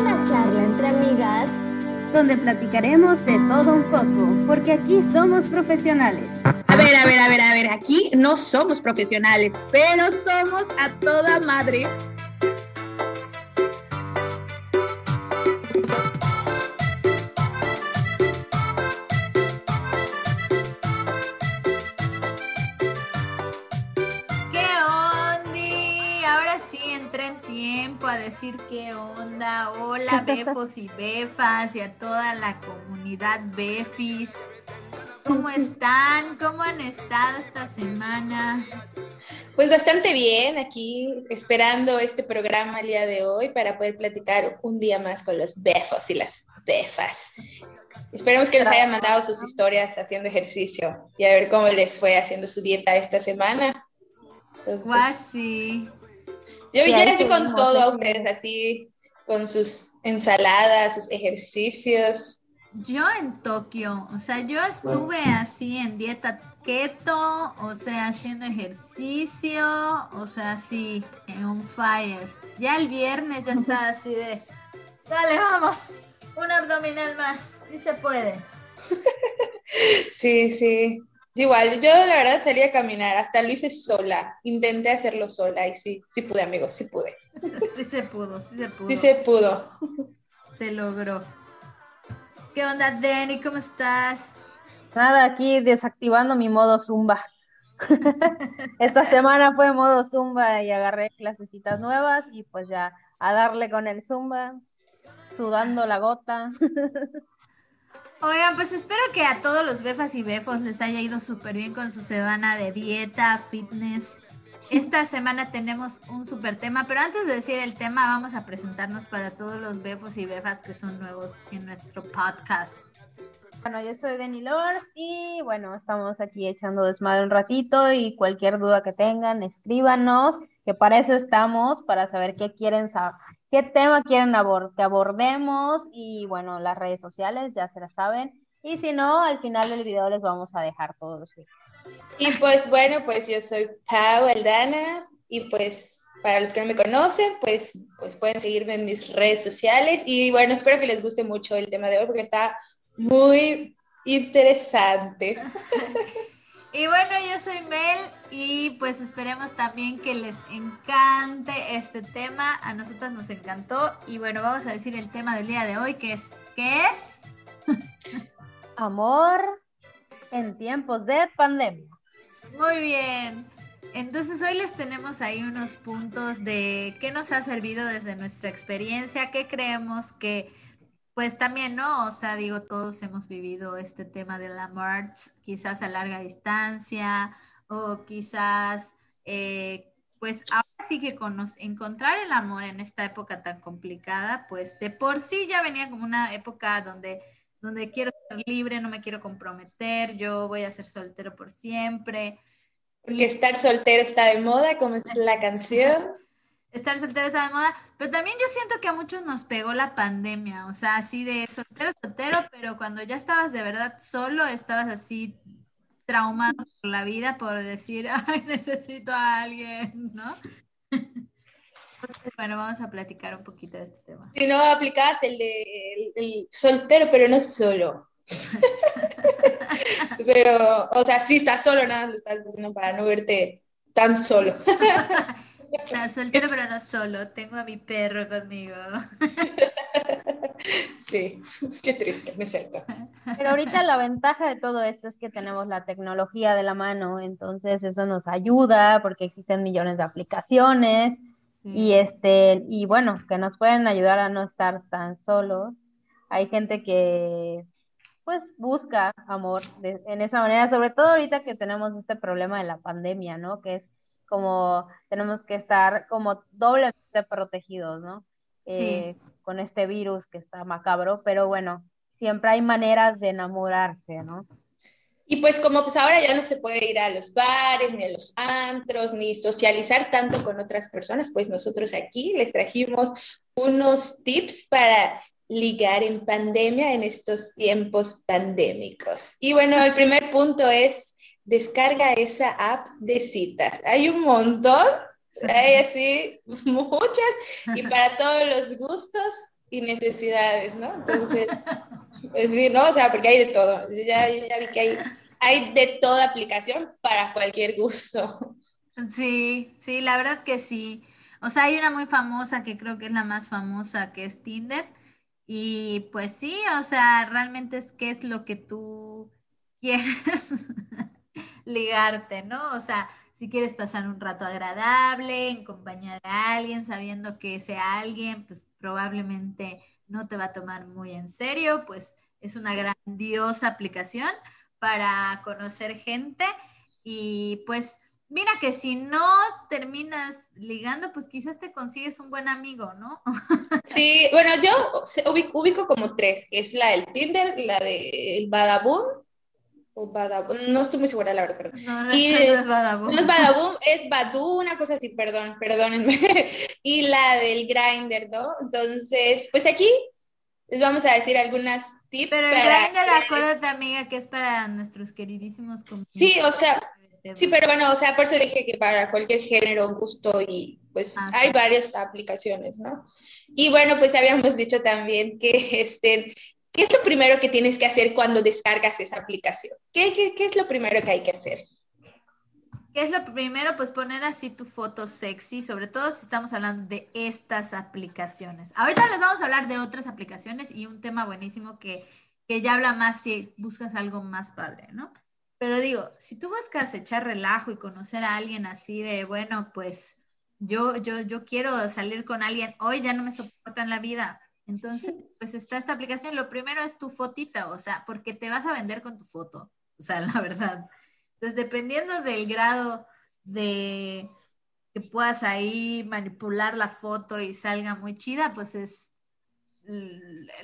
Una charla entre amigas donde platicaremos de todo un poco, porque aquí somos profesionales. A ver, a ver, a ver, a ver, aquí no somos profesionales, pero somos a toda madre. Decir qué onda. Hola, befos y befas y a toda la comunidad befis. ¿Cómo están? ¿Cómo han estado esta semana? Pues bastante bien, aquí esperando este programa el día de hoy para poder platicar un día más con los befos y las befas. Esperemos que nos hayan mandado sus historias haciendo ejercicio y a ver cómo les fue haciendo su dieta esta semana. Entonces, Guasi. Yo ya les vi con todo a ustedes, así, con sus ensaladas, sus ejercicios. Yo en Tokio, o sea, yo estuve así en dieta keto, o sea, haciendo ejercicio, o sea, así, en un fire. Ya el viernes ya está así de, dale, vamos, un abdominal más, si se puede. Sí, sí. Igual, yo la verdad salí a caminar, hasta lo hice sola, intenté hacerlo sola y sí, sí pude, amigos, sí pude. Sí se pudo, sí se pudo. Sí se pudo. Se logró. ¿Qué onda, Denny? ¿Cómo estás? Nada, aquí desactivando mi modo Zumba. Esta semana fue modo Zumba y agarré clasecitas nuevas y pues ya a darle con el Zumba, sudando la gota. Oigan, pues espero que a todos los befas y befos les haya ido súper bien con su semana de dieta, fitness. Esta semana tenemos un súper tema, pero antes de decir el tema, vamos a presentarnos para todos los befos y befas que son nuevos en nuestro podcast. Bueno, yo soy Denny Lord y bueno, estamos aquí echando desmadre un ratito y cualquier duda que tengan, escríbanos, que para eso estamos, para saber qué quieren saber, qué tema quieren que abordemos y bueno, las redes sociales ya se las saben. Y si no, al final del video les vamos a dejar todos los links. Y pues bueno, pues yo soy Pau Aldana y pues para los que no me conocen, pues, pues pueden seguirme en mis redes sociales y bueno, espero que les guste mucho el tema de hoy porque está muy interesante. Y bueno, yo soy Mel y pues esperemos también que les encante este tema. A nosotras nos encantó y bueno, vamos a decir el tema del día de hoy que es ¿qué es? Amor en tiempos de pandemia. Muy bien. Entonces hoy les tenemos ahí unos puntos de qué nos ha servido desde nuestra experiencia, qué creemos que, pues también, ¿no? O sea, digo, todos hemos vivido este tema de la amor, quizás a larga distancia o quizás, eh, pues ahora sí que con nos- encontrar el amor en esta época tan complicada, pues de por sí ya venía como una época donde donde quiero ser libre, no me quiero comprometer, yo voy a ser soltero por siempre. Porque estar soltero está de moda, como es la canción. Estar soltero está de moda, pero también yo siento que a muchos nos pegó la pandemia, o sea, así de soltero, soltero, pero cuando ya estabas de verdad solo, estabas así traumado por la vida por decir, ay, necesito a alguien, ¿no? Entonces, bueno, vamos a platicar un poquito de este tema. Si no aplicabas el de el, el soltero, pero no solo. Pero, o sea, sí estás solo, nada, lo estás haciendo para no verte tan solo. O sea, soltero pero no solo, tengo a mi perro conmigo. Sí, qué triste, me siento. Pero ahorita la ventaja de todo esto es que tenemos la tecnología de la mano, entonces eso nos ayuda porque existen millones de aplicaciones y este y bueno, que nos pueden ayudar a no estar tan solos. Hay gente que pues busca amor de- en esa manera, sobre todo ahorita que tenemos este problema de la pandemia, ¿no? Que es como tenemos que estar como doblemente protegidos, ¿no? Sí. Eh, con este virus que está macabro, pero bueno, siempre hay maneras de enamorarse, ¿no? Y pues como pues ahora ya no se puede ir a los bares, ni a los antros, ni socializar tanto con otras personas, pues nosotros aquí les trajimos unos tips para ligar en pandemia en estos tiempos pandémicos. Y bueno, el primer punto es descarga esa app de citas. Hay un montón, hay así muchas, y para todos los gustos, y necesidades, ¿no? Entonces, pues sí, ¿no? O sea, porque hay de todo. Ya, ya vi que hay, hay de toda aplicación para cualquier gusto. Sí, sí, la verdad que sí. O sea, hay una muy famosa que creo que es la más famosa, que es Tinder. Y pues sí, o sea, realmente es qué es lo que tú quieres ligarte, ¿no? O sea, si quieres pasar un rato agradable en compañía de alguien, sabiendo que ese alguien, pues probablemente no te va a tomar muy en serio, pues es una grandiosa aplicación para conocer gente y pues mira que si no terminas ligando, pues quizás te consigues un buen amigo, ¿no? Sí, bueno, yo ubico, como tres, que es la del Tinder, la del Badaboom no estoy muy segura, la verdad, No, no, es Badaboom. No es Badaboom, es Badu, una cosa así, perdón, perdónenme. y la del Grinder, ¿no? Entonces, pues aquí les vamos a decir algunas tips. Pero el Grinder, acuérdate, amiga, que es para nuestros queridísimos Sí, o sea, sí, pero bueno, o sea, por eso dije que para cualquier género, gusto y pues ah, hay varias aplicaciones, ¿no? Y bueno, pues habíamos dicho también que este, ¿Qué es lo primero que tienes que hacer cuando descargas esa aplicación? ¿Qué, es lo primero que hay que hacer? ¿Qué es lo primero? Pues poner así tu foto sexy, sobre todo si estamos hablando de estas aplicaciones. Ahorita les vamos a hablar de otras aplicaciones y un tema buenísimo que, que ya habla más si buscas algo más padre, ¿no? Pero digo, si tú buscas echar relajo y conocer a alguien así de, bueno, pues yo, yo, yo quiero salir con alguien, hoy ya no me soporto en la vida, entonces, pues está esta aplicación. Lo primero es tu fotita, o sea, porque te vas a vender con tu foto, o sea, la verdad. Entonces, dependiendo del grado de que puedas ahí manipular la foto y salga muy chida, pues es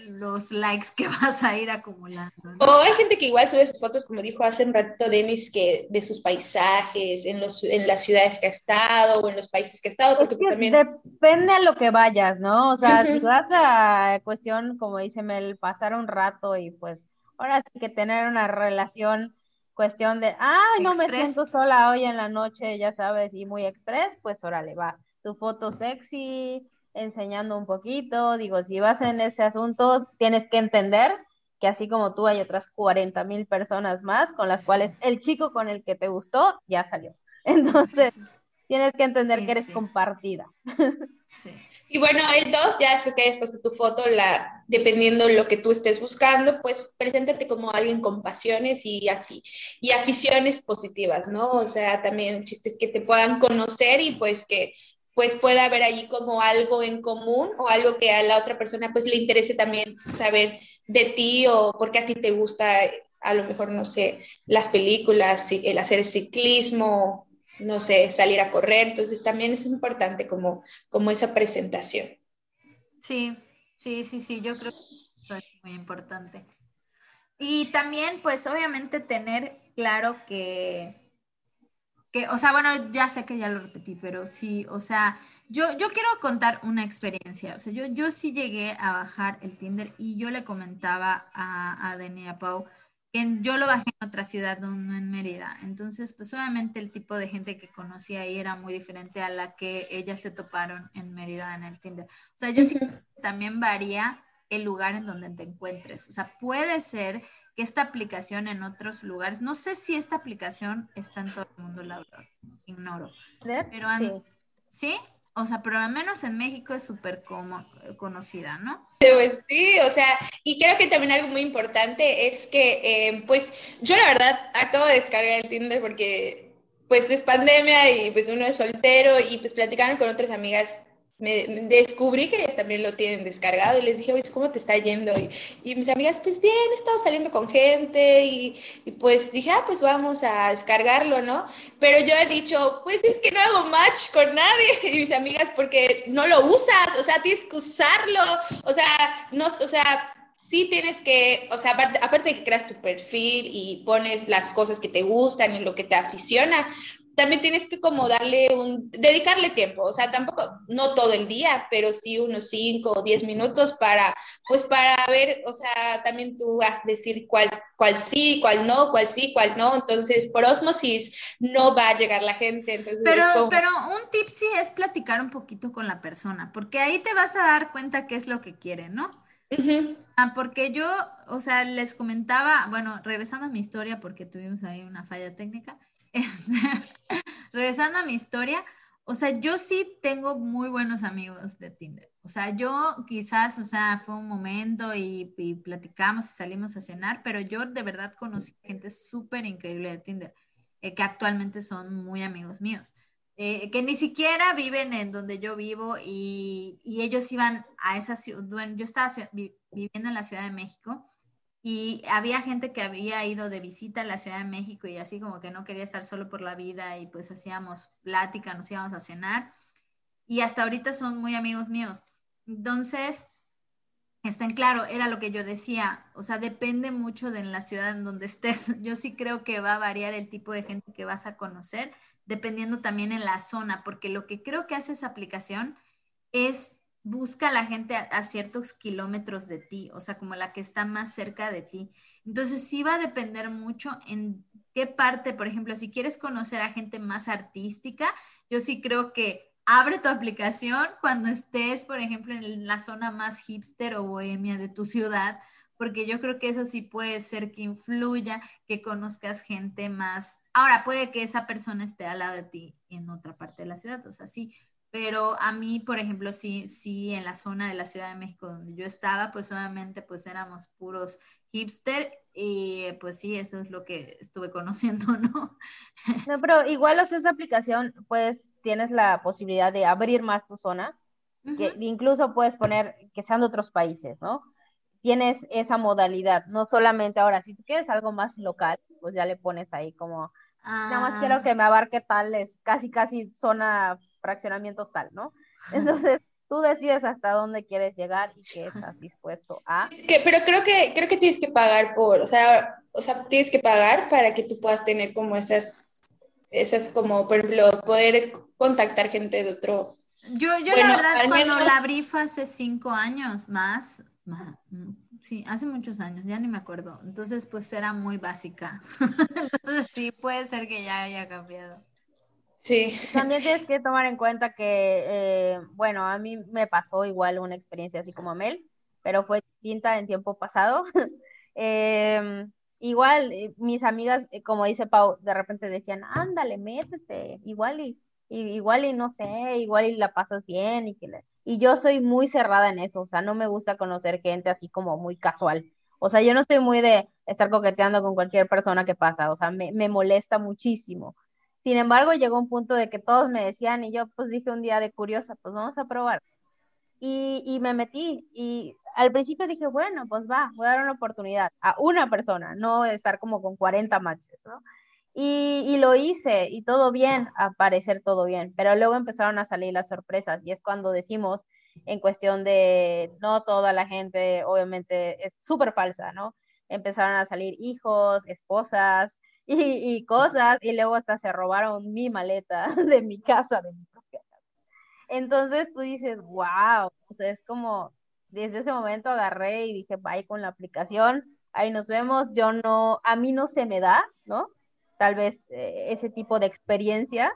los likes que vas a ir acumulando. O hay gente que igual sube sus fotos, como dijo hace un ratito Denis, que de sus paisajes, en, los, en las ciudades que ha estado o en los países que ha estado, porque pues también... Depende a lo que vayas, ¿no? O sea, si vas a cuestión, como dice Mel, pasar un rato y pues ahora sí que tener una relación, cuestión de, ay, no me siento sola hoy en la noche, ya sabes, y muy express, pues órale, va, tu foto sexy, enseñando un poquito. Digo, si vas en ese asunto, tienes que entender que así como tú hay otras 40 mil personas más con las cuales el chico con el que te gustó ya salió. Entonces, tienes que entender que eres compartida. Y bueno, el dos, ya después que hayas puesto tu foto, la, dependiendo lo que tú estés buscando, pues preséntate como alguien con pasiones y, y aficiones positivas, ¿no? O sea, también chistes que te puedan conocer y pues que pues pueda haber allí como algo en común o algo que a la otra persona pues le interese también saber de ti o porque a ti te gusta a lo mejor, no sé, las películas, el hacer ciclismo, no sé, salir a correr. Entonces también es importante como, como esa presentación. Sí, sí, sí, sí, yo creo que es muy importante. Y también, pues obviamente tener claro que o sea, bueno, ya sé que ya lo repetí, pero sí, o sea, yo, yo quiero contar una experiencia. O sea, yo, yo sí llegué a bajar el Tinder y yo le comentaba a, a Deni a Pau que yo lo bajé en otra ciudad, no, en Mérida. Entonces, pues obviamente el tipo de gente que conocí ahí era muy diferente a la que ellas se toparon en Mérida en el Tinder. O sea, yo sí también varía el lugar en donde te encuentres. O sea, puede ser que esta aplicación en otros lugares, no sé si esta aplicación está en todo el mundo, la verdad, ignoro. Pero sí. ¿sí? O sea, pero al menos en México es súper conocida, ¿no? Pues sí, o sea, y creo que también algo muy importante es que, eh, pues, yo la verdad acabo de descargar el Tinder porque, pues, es pandemia y pues uno es soltero y pues platicaron con otras amigas me descubrí que ellas también lo tienen descargado y les dije, oye, ¿cómo te está yendo? Y, mis amigas, pues bien, he estado saliendo con gente y, pues dije, ah, pues vamos a descargarlo, ¿no? Pero yo he dicho, pues es que no hago match con nadie y mis amigas, porque no lo usas, o sea, tienes que usarlo, o sea, no, o sea, sí tienes que, o sea, aparte, aparte de que creas tu perfil y pones las cosas que te gustan y lo que te aficiona, también tienes que como darle un, dedicarle tiempo, o sea, tampoco, no todo el día, pero sí unos 5 o 10 minutos para, pues para ver, o sea, también tú vas a decir cuál, cuál sí, cuál no, cuál sí, cuál no, entonces por osmosis no va a llegar la gente. Entonces pero, pero un tip sí es platicar un poquito con la persona, porque ahí te vas a dar cuenta qué es lo que quiere, ¿no? Ah, porque yo, o sea, les comentaba, bueno, regresando a mi historia, porque tuvimos ahí una falla técnica, regresando a mi historia, o sea, yo sí tengo muy buenos amigos de Tinder. O sea, yo quizás, o sea, fue un momento y, platicamos y salimos a cenar, pero yo de verdad conocí gente súper increíble de Tinder, eh, que actualmente son muy amigos míos. Eh, que ni siquiera viven en donde yo vivo y, ellos iban a esa ciudad, bueno, yo estaba viviendo en la Ciudad de México y había gente que había ido de visita a la Ciudad de México y así como que no quería estar solo por la vida y pues hacíamos plática, nos íbamos a cenar y hasta ahorita son muy amigos míos. Entonces, están claro, era lo que yo decía, o sea, depende mucho de la ciudad en donde estés. Yo sí creo que va a variar el tipo de gente que vas a conocer, dependiendo también en la zona, porque lo que creo que hace esa aplicación es busca a la gente a, ciertos kilómetros de ti, o sea, como la que está más cerca de ti. Entonces sí va a depender mucho en qué parte, por ejemplo, si quieres conocer a gente más artística, yo sí creo que abre tu aplicación cuando estés, por ejemplo, en la zona más hipster o bohemia de tu ciudad, porque yo creo que eso sí puede ser que influya, que conozcas gente más. Ahora, puede que esa persona esté al lado de ti en otra parte de la ciudad, o sea, sí, pero a mí, por ejemplo, sí, sí, en la zona de la Ciudad de México donde yo estaba, pues obviamente pues éramos puros hipster y pues sí, eso es lo que estuve conociendo, ¿no? No, pero igual, o sea, esa aplicación, pues tienes la posibilidad de abrir más tu zona, que incluso puedes poner que sean de otros países, ¿no? tienes esa modalidad, no solamente ahora, si tú quieres algo más local, pues ya le pones ahí como, nada más quiero ah. que me abarque tal, es casi, casi zona fraccionamientos tal, ¿no? Entonces, tú decides hasta dónde quieres llegar y qué estás dispuesto a. pero creo que, creo que tienes que pagar por, o sea, o sea, tienes que pagar para que tú puedas tener como esas, esas como, por ejemplo, poder contactar gente de otro. Yo, yo la verdad, cuando la abrí fue hace cinco años más, Mm, sí, hace muchos años, ya ni me acuerdo. Entonces, pues era muy básica. Entonces, sí, puede ser que ya haya cambiado. Sí. También tienes que tomar en cuenta que, eh, bueno, a mí me pasó igual una experiencia así como a Mel, pero fue distinta en tiempo pasado. Em, igual, eh, mis amigas, eh, como dice Pau, de repente decían, ándale, métete, igual y, igual y no sé, igual y la pasas bien y que le y yo soy muy cerrada en eso, o sea, no me gusta conocer gente así como muy casual. O sea, yo no estoy muy de estar coqueteando con cualquier persona que pasa, o sea, me, molesta muchísimo. Sin embargo, llegó un punto de que todos me decían y yo pues dije un día de curiosa, pues vamos a probar. Y, y me metí y al principio dije, bueno, pues va, voy a dar una oportunidad a una persona, no estar como con 40 matches, ¿no? Y, lo hice y todo bien, a parecer todo bien, pero luego empezaron a salir las sorpresas y es cuando decimos en cuestión de no toda la gente, obviamente es súper falsa, ¿no? Empezaron a salir hijos, esposas y, cosas y luego hasta se robaron mi maleta de mi casa, de mi. Entonces tú dices, wow, o es como, desde ese momento agarré y dije, bye con la aplicación, ahí nos vemos, yo no, a mí no se me da, ¿no? tal vez eh, ese tipo de experiencia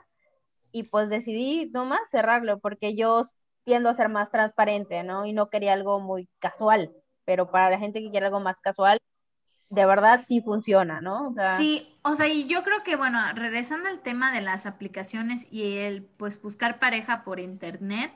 y pues decidí nomás cerrarlo porque yo tiendo a ser más transparente, ¿no? Y no quería algo muy casual, pero para la gente que quiere algo más casual, de verdad sí funciona, ¿no? sí, o sea, y yo creo que, bueno, regresando al tema de las aplicaciones y el, pues, buscar pareja por internet,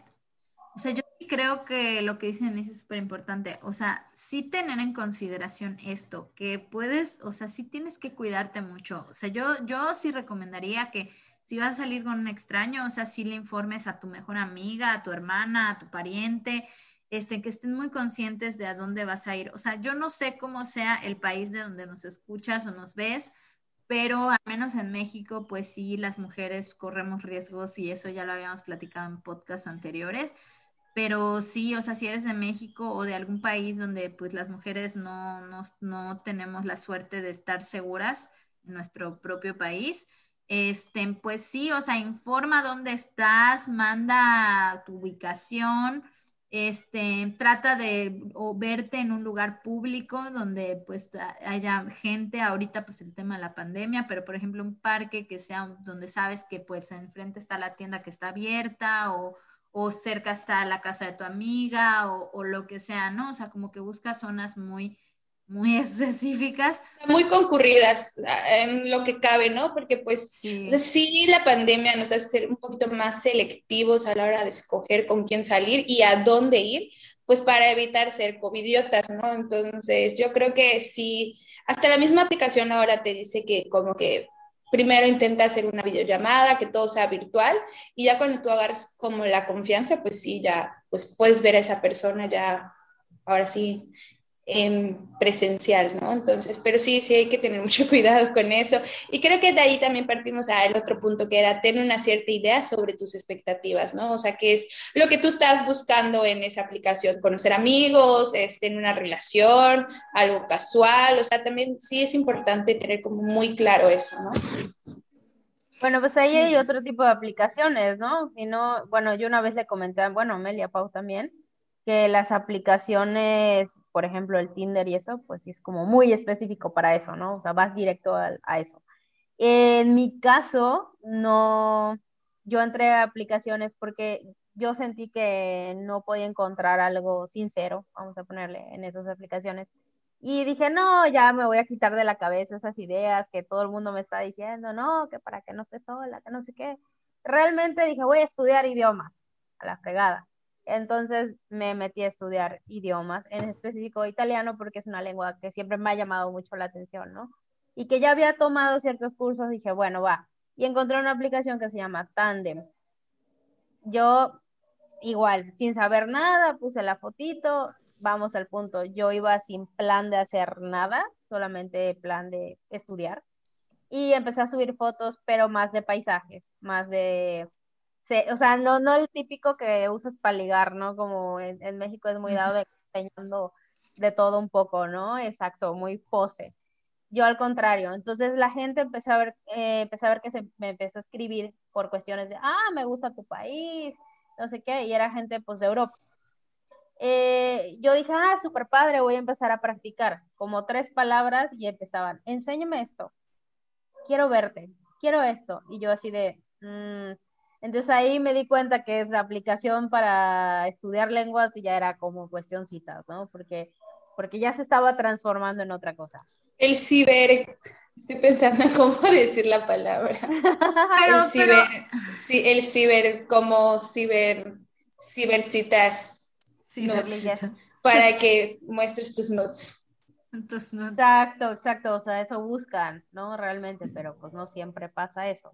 o sea, yo creo que lo que dicen es súper importante. O sea, sí tener en consideración esto, que puedes, o sea, sí tienes que cuidarte mucho. O sea, yo, yo sí recomendaría que si vas a salir con un extraño, o sea, sí le informes a tu mejor amiga, a tu hermana, a tu pariente, este, que estén muy conscientes de a dónde vas a ir. O sea, yo no sé cómo sea el país de donde nos escuchas o nos ves, pero al menos en México, pues sí, las mujeres corremos riesgos y eso ya lo habíamos platicado en podcasts anteriores pero sí, o sea, si eres de México o de algún país donde pues las mujeres no, no, no tenemos la suerte de estar seguras en nuestro propio país, este, pues sí, o sea, informa dónde estás, manda tu ubicación, este, trata de o verte en un lugar público donde pues haya gente, ahorita pues el tema de la pandemia, pero por ejemplo un parque que sea donde sabes que pues enfrente está la tienda que está abierta o, o cerca está la casa de tu amiga o, o, lo que sea, ¿no? O sea, como que busca zonas muy muy específicas. Muy concurridas en lo que cabe, ¿no? Porque pues sí. la pandemia nos hace ser un poquito más selectivos a la hora de escoger con quién salir y a dónde ir, pues para evitar ser covidiotas, ¿no? Entonces yo creo que sí, hasta la misma aplicación ahora te dice que como que primero intenta hacer una videollamada, que todo sea virtual y ya cuando tú agarras como la confianza, pues sí, ya pues puedes ver a esa persona ya ahora sí en presencial, ¿no? Entonces, pero sí, sí hay que tener mucho cuidado con eso. Y creo que de ahí también partimos al otro punto, que era tener una cierta idea sobre tus expectativas, ¿no? O sea, qué es lo que tú estás buscando en esa aplicación, conocer amigos, este, en una relación, algo casual, o sea, también sí es importante tener como muy claro eso, ¿no? Bueno, pues ahí hay otro tipo de aplicaciones, ¿no? Y no, bueno, yo una vez le comenté, bueno, Melia Pau también, que las aplicaciones, por ejemplo, el Tinder y eso, pues es como muy específico para eso, ¿no? O sea, vas directo a, a eso. En mi caso, no, yo entré a aplicaciones porque yo sentí que no podía encontrar algo sincero, vamos a ponerle en esas aplicaciones. Y dije, no, ya me voy a quitar de la cabeza esas ideas que todo el mundo me está diciendo, no, que para que no esté sola, que no sé qué. Realmente dije, voy a estudiar idiomas, a la fregada. Entonces me metí a estudiar idiomas, en específico italiano, porque es una lengua que siempre me ha llamado mucho la atención, ¿no? Y que ya había tomado ciertos cursos, dije, bueno, va. Y encontré una aplicación que se llama Tandem. Yo, igual, sin saber nada, puse la fotito, vamos al punto. Yo iba sin plan de hacer nada, solamente plan de estudiar. Y empecé a subir fotos, pero más de paisajes, más de o sea, no, no el típico que usas para ligar, ¿no? Como en, México es muy dado de enseñando de todo un poco, ¿no? Exacto, muy pose. Yo al contrario, entonces la gente empezó a ver, eh, empezó a ver que se me empezó a escribir por cuestiones de, ah, me gusta tu país, no sé qué, y era gente pues de Europa. Eh, yo dije, ah, súper padre, voy a empezar a practicar, como tres palabras y empezaban, enséñame esto, quiero verte, quiero esto, y yo así de, mmm, entonces ahí me di cuenta que esa aplicación para estudiar lenguas ya era como cuestión citas, ¿no? Porque, porque ya se estaba transformando en otra cosa. El ciber, estoy pensando en cómo decir la palabra. el ciber, sí, el ciber, como ciber, cibercitas. Cibercitas. Para que muestres tus notes. Tus notes. Exacto, exacto, o sea, eso buscan, ¿no? Realmente, pero pues no siempre pasa eso.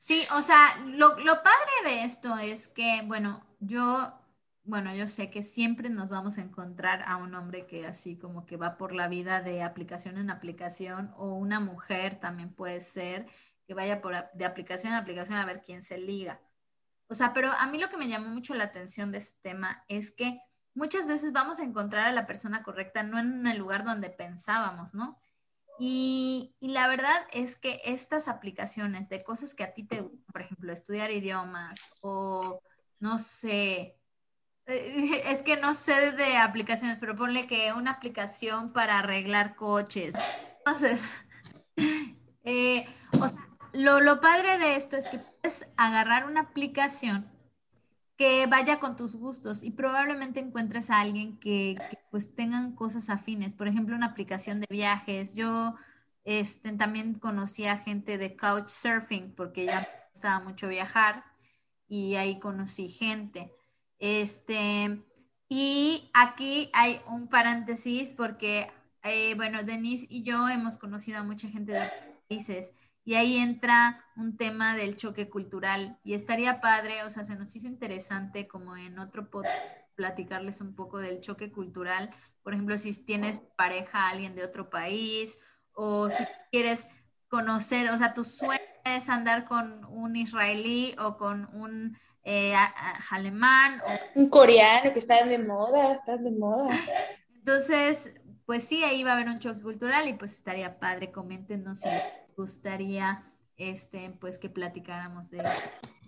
Sí, o sea, lo, padre de esto es que, bueno, yo, bueno, yo sé que siempre nos vamos a encontrar a un hombre que así como que va por la vida de aplicación en aplicación, o una mujer también puede ser que vaya por de aplicación en aplicación a ver quién se liga. O sea, pero a mí lo que me llamó mucho la atención de este tema es que muchas veces vamos a encontrar a la persona correcta no en el lugar donde pensábamos, ¿no? Y, la verdad es que estas aplicaciones de cosas que a ti te gustan, por ejemplo, estudiar idiomas o no sé, eh, es que no sé de aplicaciones, pero ponle que una aplicación para arreglar coches. Entonces, eh, o sea, lo, lo padre de esto es que puedes agarrar una aplicación que vaya con tus gustos y probablemente encuentres a alguien que, pues tengan cosas afines. Por ejemplo, una aplicación de viajes. Yo este, también conocí a gente de Couchsurfing porque ya me gustaba mucho viajar y ahí conocí gente. Este, y aquí hay un paréntesis porque, eh, bueno, Denise y yo hemos conocido a mucha gente de países y ahí entra un tema del choque cultural y estaría padre, o sea, se nos hizo interesante como en otro podcast platicarles un poco del choque cultural, por ejemplo, si tienes pareja alguien de otro país o si quieres conocer, o sea, tu sueño es andar con un israelí o con un eh, alemán o un coreano que está de moda, está de moda. Entonces, pues sí, ahí va a haber un choque cultural y pues estaría padre, coméntenos si gustaría este, pues que platicáramos de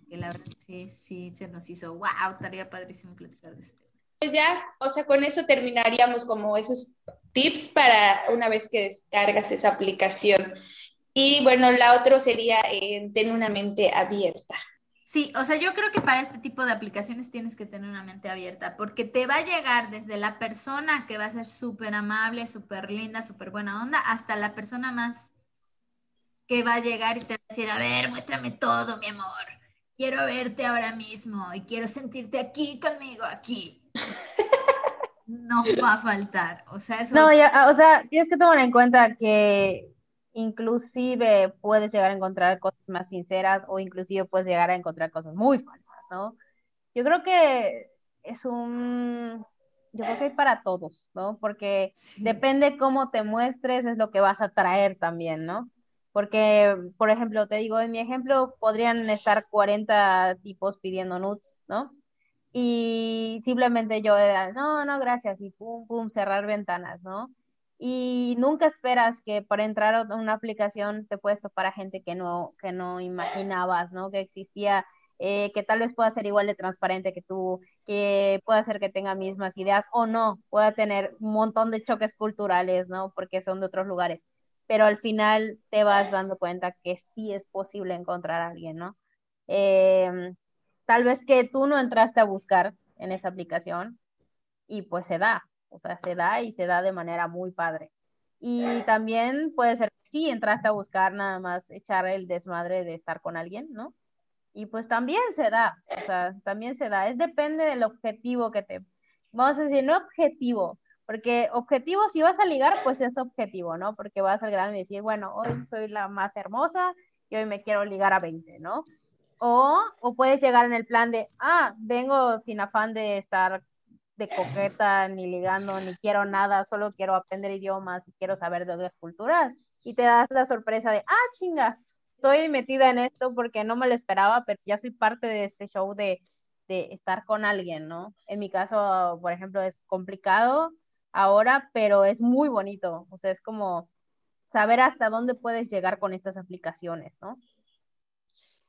que la verdad sí, sí se nos hizo, wow, estaría padrísimo platicar de este. Pues ya, o sea, con eso terminaríamos como esos tips para una vez que descargas esa aplicación. Y bueno, la otra sería eh, tener una mente abierta. Sí, o sea, yo creo que para este tipo de aplicaciones tienes que tener una mente abierta, porque te va a llegar desde la persona que va a ser súper amable, súper linda, súper buena onda, hasta la persona más que va a llegar y te va a decir, a ver, muéstrame todo, mi amor. Quiero verte ahora mismo y quiero sentirte aquí conmigo, aquí. No va a faltar. O sea, eso... No, ya, o sea, tienes que tomar en cuenta que inclusive puedes llegar a encontrar cosas más sinceras o inclusive puedes llegar a encontrar cosas muy falsas, ¿no? Yo creo que es un, yo creo que hay para todos, ¿no? Porque depende cómo te muestres, es lo que vas a traer también, ¿no? Porque, por ejemplo, te digo, en mi ejemplo podrían estar 40 tipos pidiendo nudes, ¿no? Y simplemente yo, no, no, gracias, y pum, pum, cerrar ventanas, ¿no? y nunca esperas que para entrar a una aplicación te puedes topar a gente que no, que no imaginabas, ¿no? Que existía, eh, que tal vez pueda ser igual de transparente que tú, que pueda ser que tenga mismas ideas o no, pueda tener un montón de choques culturales, ¿no? Porque son de otros lugares. Pero al final te vas dando cuenta que sí es posible encontrar a alguien, ¿no? Em, tal vez que tú no entraste a buscar en esa aplicación y pues se da, o sea, se da y se da de manera muy padre. Y también puede ser que sí, entraste a buscar nada más echar el desmadre de estar con alguien, ¿no? Y pues también se da, o sea, también se da. Es depende del objetivo que te, vamos a decir, no objetivo, porque objetivo, si vas a ligar, pues es objetivo, ¿no? Porque vas al grano y decir, bueno, hoy soy la más hermosa y hoy me quiero ligar a 20, ¿no? O, o puedes llegar en el plan de, ah, vengo sin afán de estar de coqueta, ni ligando, ni quiero nada, solo quiero aprender idiomas y quiero saber de otras culturas. Y te das la sorpresa de, ah, chinga, estoy metida en esto porque no me lo esperaba, pero ya soy parte de este show de, de estar con alguien, ¿no? En mi caso, por ejemplo, es complicado ahora, pero es muy bonito. O sea, es como saber hasta dónde puedes llegar con estas aplicaciones, ¿no?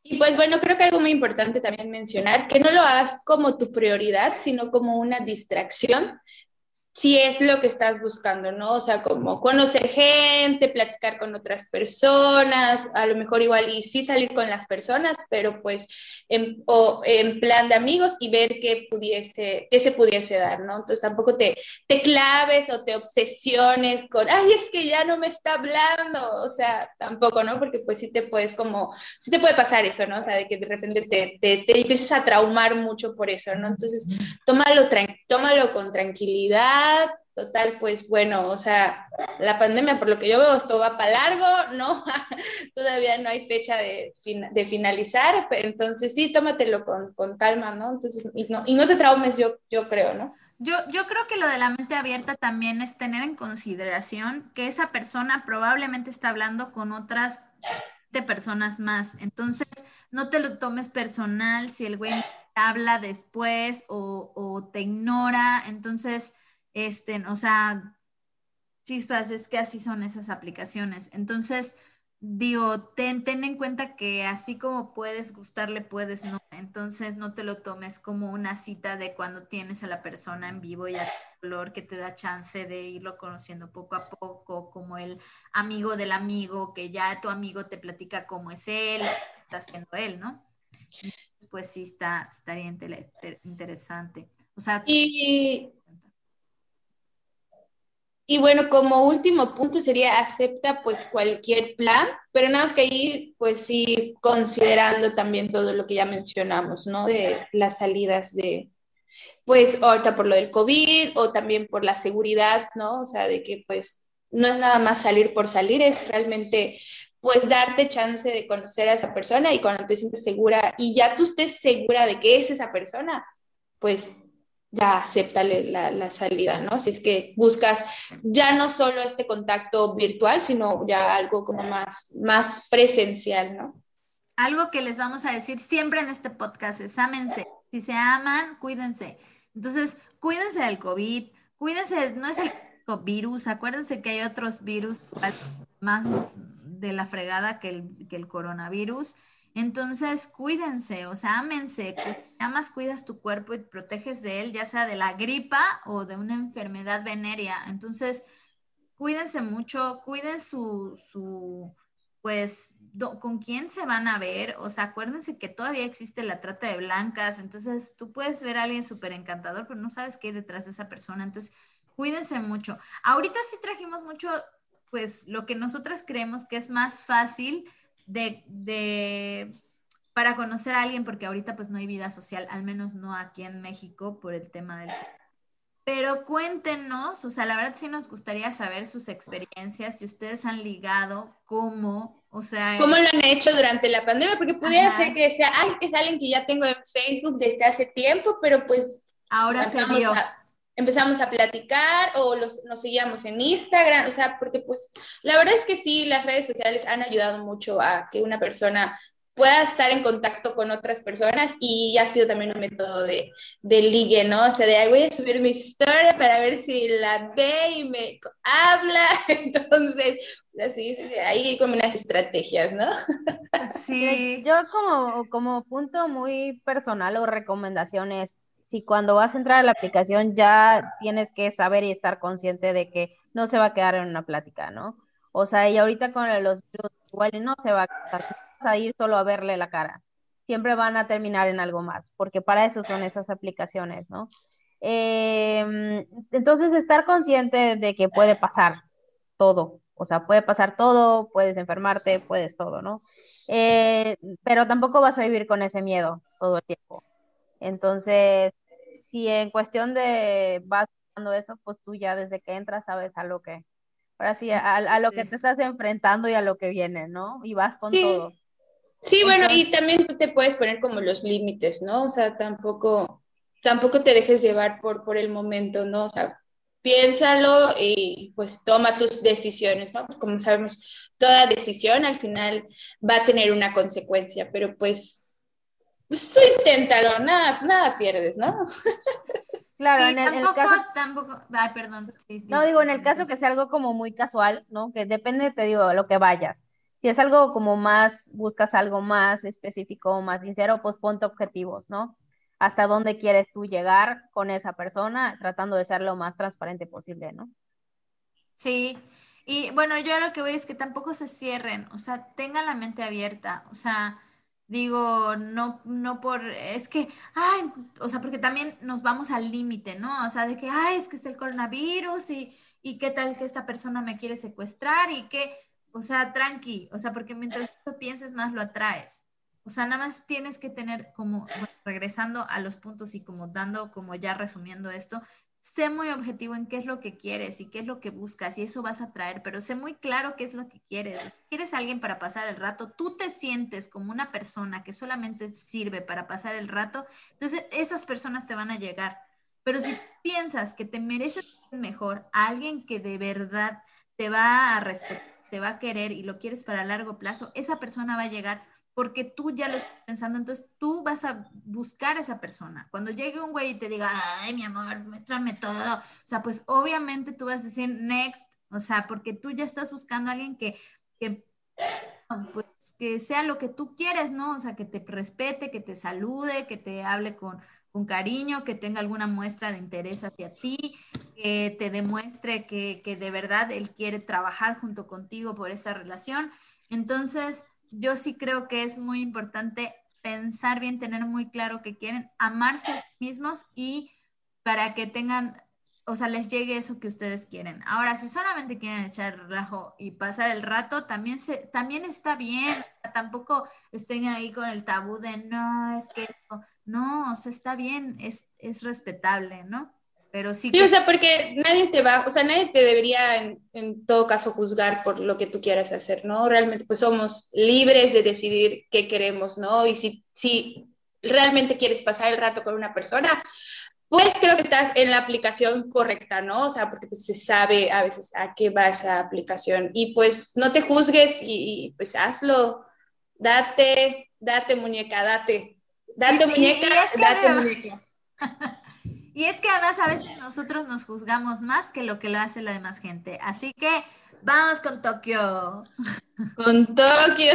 Y pues bueno, creo que algo muy importante también mencionar, que no lo hagas como tu prioridad, sino como una distracción si es lo que estás buscando, ¿no? O sea, como conocer gente, platicar con otras personas, a lo mejor igual y sí salir con las personas, pero pues en, en plan de amigos y ver qué pudiese, qué se pudiese dar, ¿no? Entonces tampoco te, te claves o te obsesiones con, ay, es que ya no me está hablando, o sea, tampoco, ¿no? Porque pues sí te puedes como, sí te puede pasar eso, ¿no? O sea, de que de repente te, te, te empieces a traumar mucho por eso, ¿no? Entonces, tómalo, tómalo con tranquilidad total, pues bueno, o sea, la pandemia, por lo que yo veo, esto va para largo, ¿no? Todavía no hay fecha de, finalizar, pero entonces sí, tómatelo con, con, calma, ¿no? Entonces, y no, y no te traumes, yo, yo creo, ¿no? Yo, yo creo que lo de la mente abierta también es tener en consideración que esa persona probablemente está hablando con otras de personas más. Entonces, no te lo tomes personal si el güey habla después o te ignora. Entonces, este, o sea, chispas, es que así son esas aplicaciones. Entonces, digo, ten, ten en cuenta que así como puedes gustarle, puedes no. Entonces, no te lo tomes como una cita de cuando tienes a la persona en vivo y a color que te da chance de irlo conociendo poco a poco, como el amigo del amigo, que ya tu amigo te platica cómo es él, está haciendo él, ¿no? pues sí, está, estaría interesante. O sea, y bueno, como último punto sería acepta pues cualquier plan, pero nada más que ahí pues sí considerando también todo lo que ya mencionamos, ¿no? De las salidas de, pues ahorita por lo del COVID o también por la seguridad, ¿no? O sea, de que pues no es nada más salir por salir, es realmente pues darte chance de conocer a esa persona y cuando te sientes segura y ya tú estés segura de que es esa persona, pues ya acéptale la, la, salida, ¿no? Si es que buscas ya no solo este contacto virtual, sino ya algo como más, más presencial, ¿no? Algo que les vamos a decir siempre en este podcast es ámense. Si se aman, cuídense. Entonces, cuídense del COVID, cuídense, no es el virus, acuérdense que hay otros virus más de la fregada que el, que el coronavirus. Entonces, cuídense, o sea, ámense. Amas, cuidas tu cuerpo y te proteges de él, ya sea de la gripa o de una enfermedad venérea. Entonces, cuídense mucho, cuiden su, su pues, con quién se van a ver. O sea, acuérdense que todavía existe la trata de blancas. Entonces, tú puedes ver a alguien súper encantador, pero no sabes qué hay detrás de esa persona. Entonces, cuídense mucho. Ahorita sí trajimos mucho, pues, lo que nosotras creemos que es más fácil de, de, para conocer a alguien, porque ahorita pues no hay vida social, al menos no aquí en México por el tema del... Pero cuéntenos, o sea, la verdad sí nos gustaría saber sus experiencias, si ustedes han ligado, cómo, o sea... ¿Cómo lo han hecho durante la pandemia? Porque pudiera ser que sea, ay, es alguien que ya tengo en Facebook desde hace tiempo, pero pues... Ahora se dio empezamos a platicar o los, nos seguíamos en Instagram, o sea, porque pues la verdad es que sí, las redes sociales han ayudado mucho a que una persona pueda estar en contacto con otras personas y ha sido también un método de, de ligue, ¿no? O sea, de ahí voy a subir mi historia para ver si la ve y me habla, entonces, así, ahí hay como unas estrategias, ¿no? Sí. Yo como, como punto muy personal o recomendaciones si cuando vas a entrar a la aplicación ya tienes que saber y estar consciente de que no se va a quedar en una plática, ¿no? O sea, y ahorita con los virus igual no se va a quedar, a ir solo a verle la cara. Siempre van a terminar en algo más, porque para eso son esas aplicaciones, ¿no? Em, entonces, estar consciente de que puede pasar todo, o sea, puede pasar todo, puedes enfermarte, puedes todo, ¿no? Eh, pero tampoco vas a vivir con ese miedo todo el tiempo. Entonces, si en cuestión de vas haciendo eso, pues tú ya desde que entras sabes a lo que, ahora sí, a, lo que te estás enfrentando y a lo que viene, ¿no? Y vas con todo. Sí, bueno, y también tú te puedes poner como los límites, ¿no? O sea, tampoco, tampoco te dejes llevar por, por el momento, ¿no? O sea, piénsalo y pues toma tus decisiones, ¿no? Pues como sabemos, toda decisión al final va a tener una consecuencia, pero pues pues tú inténtalo, nada, nada pierdes, ¿no? Claro, en, el, caso... Tampoco, ay, perdón. no, digo, en el caso que sea algo como muy casual, ¿no? Que depende, te digo, lo que vayas. Si es algo como más, buscas algo más específico, más sincero, pues ponte objetivos, ¿no? Hasta dónde quieres tú llegar con esa persona, tratando de ser lo más transparente posible, ¿no? Sí, y bueno, yo lo que voy es que tampoco se cierren, o sea, tengan la mente abierta, o sea, Digo, no, no por, es que, ay, o sea, porque también nos vamos al límite, ¿no? O sea, de que, ay, es que está el coronavirus y, y qué tal que esta persona me quiere secuestrar y que, o sea, tranqui, o sea, porque mientras tú pienses más lo atraes. O sea, nada más tienes que tener como, regresando a los puntos y como dando, como ya resumiendo esto, sé muy objetivo en qué es lo que quieres y qué es lo que buscas y eso vas a traer, pero sé muy claro qué es lo que quieres. Quieres alguien para pasar el rato, tú te sientes como una persona que solamente sirve para pasar el rato, entonces esas personas te van a llegar. Pero si piensas que te mereces mejor a alguien que de verdad te va a respetar, te va a querer y lo quieres para largo plazo, esa persona va a llegar porque tú ya lo estás pensando, entonces tú vas a buscar a esa persona. Cuando llegue un güey y te diga, ay, mi amor, muéstrame todo, o sea, pues obviamente tú vas a decir next, o sea, porque tú ya estás buscando a alguien que, que, pues, que sea lo que tú quieres, ¿no? O sea, que te respete, que te salude, que te hable con, con cariño, que tenga alguna muestra de interés hacia ti, que te demuestre que, que de verdad él quiere trabajar junto contigo por esa relación. Entonces, yo sí creo que es muy importante pensar bien, tener muy claro que quieren, amarse a sí mismos y para que tengan, o sea, les llegue eso que ustedes quieren. Ahora, si solamente quieren echar relajo y pasar el rato, también, se, también está bien. Tampoco estén ahí con el tabú de no, es que esto, no, o sea, está bien, es, es respetable, ¿no? Pero sí. Sí, o sea, porque nadie te va, o sea, nadie te debería en, todo caso juzgar por lo que tú quieras hacer, ¿no? Realmente, pues somos libres de decidir qué queremos, ¿no? Y si, si realmente quieres pasar el rato con una persona, pues creo que estás en la aplicación correcta, ¿no? O sea, porque pues, se sabe a veces a qué va esa aplicación. Y pues no te juzgues y, pues hazlo. Date, date muñeca, date. Date muñeca, date muñeca. Y es que además a veces nosotros nos juzgamos más que lo que lo hace la demás gente. Así que vamos con Tokio. Con Tokio.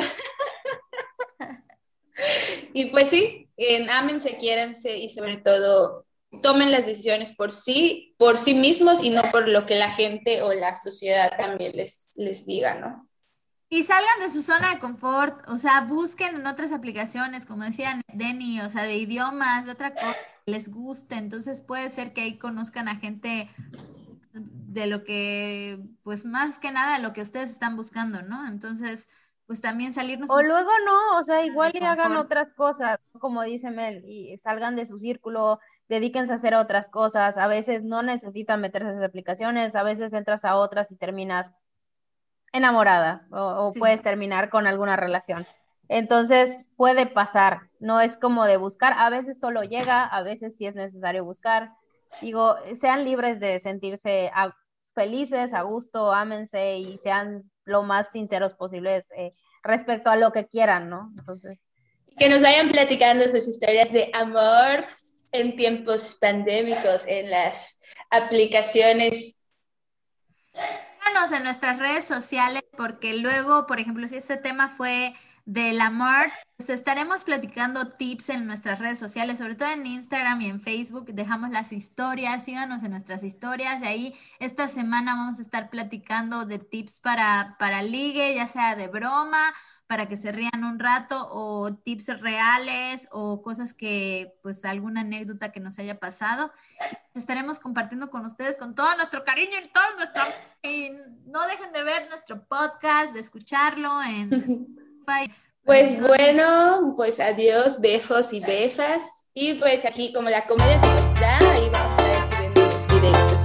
y pues sí, en ámense, quiéranse y sobre todo tomen las decisiones por sí, por sí mismos y no por lo que la gente o la sociedad también les, les diga, ¿no? Y salgan de su zona de confort, o sea, busquen en otras aplicaciones, como decía Denny, o sea, de idiomas, de otra cosa que les guste. Entonces puede ser que ahí conozcan a gente de lo que, pues más que nada, lo que ustedes están buscando, ¿no? Entonces, pues también salirnos. O luego no, o sea, igual y hagan otras cosas, como dice Mel, y salgan de su círculo, dedíquense a hacer otras cosas. A veces no necesitan meterse a esas aplicaciones, a veces entras a otras y terminas enamorada o, puedes terminar con alguna relación. Entonces puede pasar, no es como de buscar, a veces solo llega, a veces sí es necesario buscar. Digo, sean libres de sentirse felices, a gusto, ámense y sean lo más sinceros posibles eh, respecto a lo que quieran, ¿no? Entonces. Que nos vayan platicando sus historias de amor en tiempos pandémicos, en las aplicaciones en nuestras redes sociales porque luego, por ejemplo, si este tema fue del amor, pues estaremos platicando tips en nuestras redes sociales, sobre todo en Instagram y en Facebook. Dejamos las historias, síganos en nuestras historias. Y ahí esta semana vamos a estar platicando de tips para, para ligue, ya sea de broma para que se rían un rato o tips reales o cosas que, pues alguna anécdota que nos haya pasado. Estaremos compartiendo con ustedes con todo nuestro cariño y todo nuestro... Y no dejen de ver nuestro podcast, de escucharlo en... Pues bueno, pues adiós, bejos y befas. Y pues aquí como la comedia se nos da, ahí vamos a estar subiendo los videos.